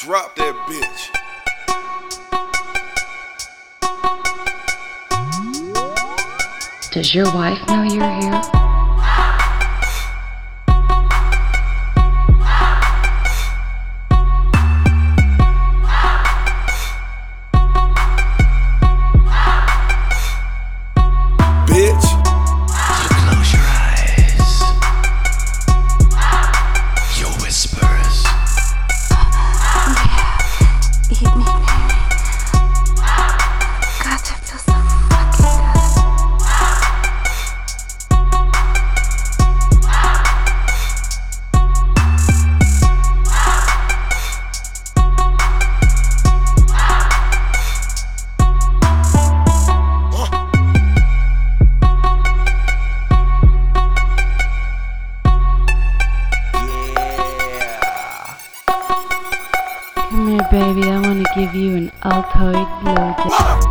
Drop that bitch. Does your wife know you're here? Baby. I want to give you an Altoid blowjob.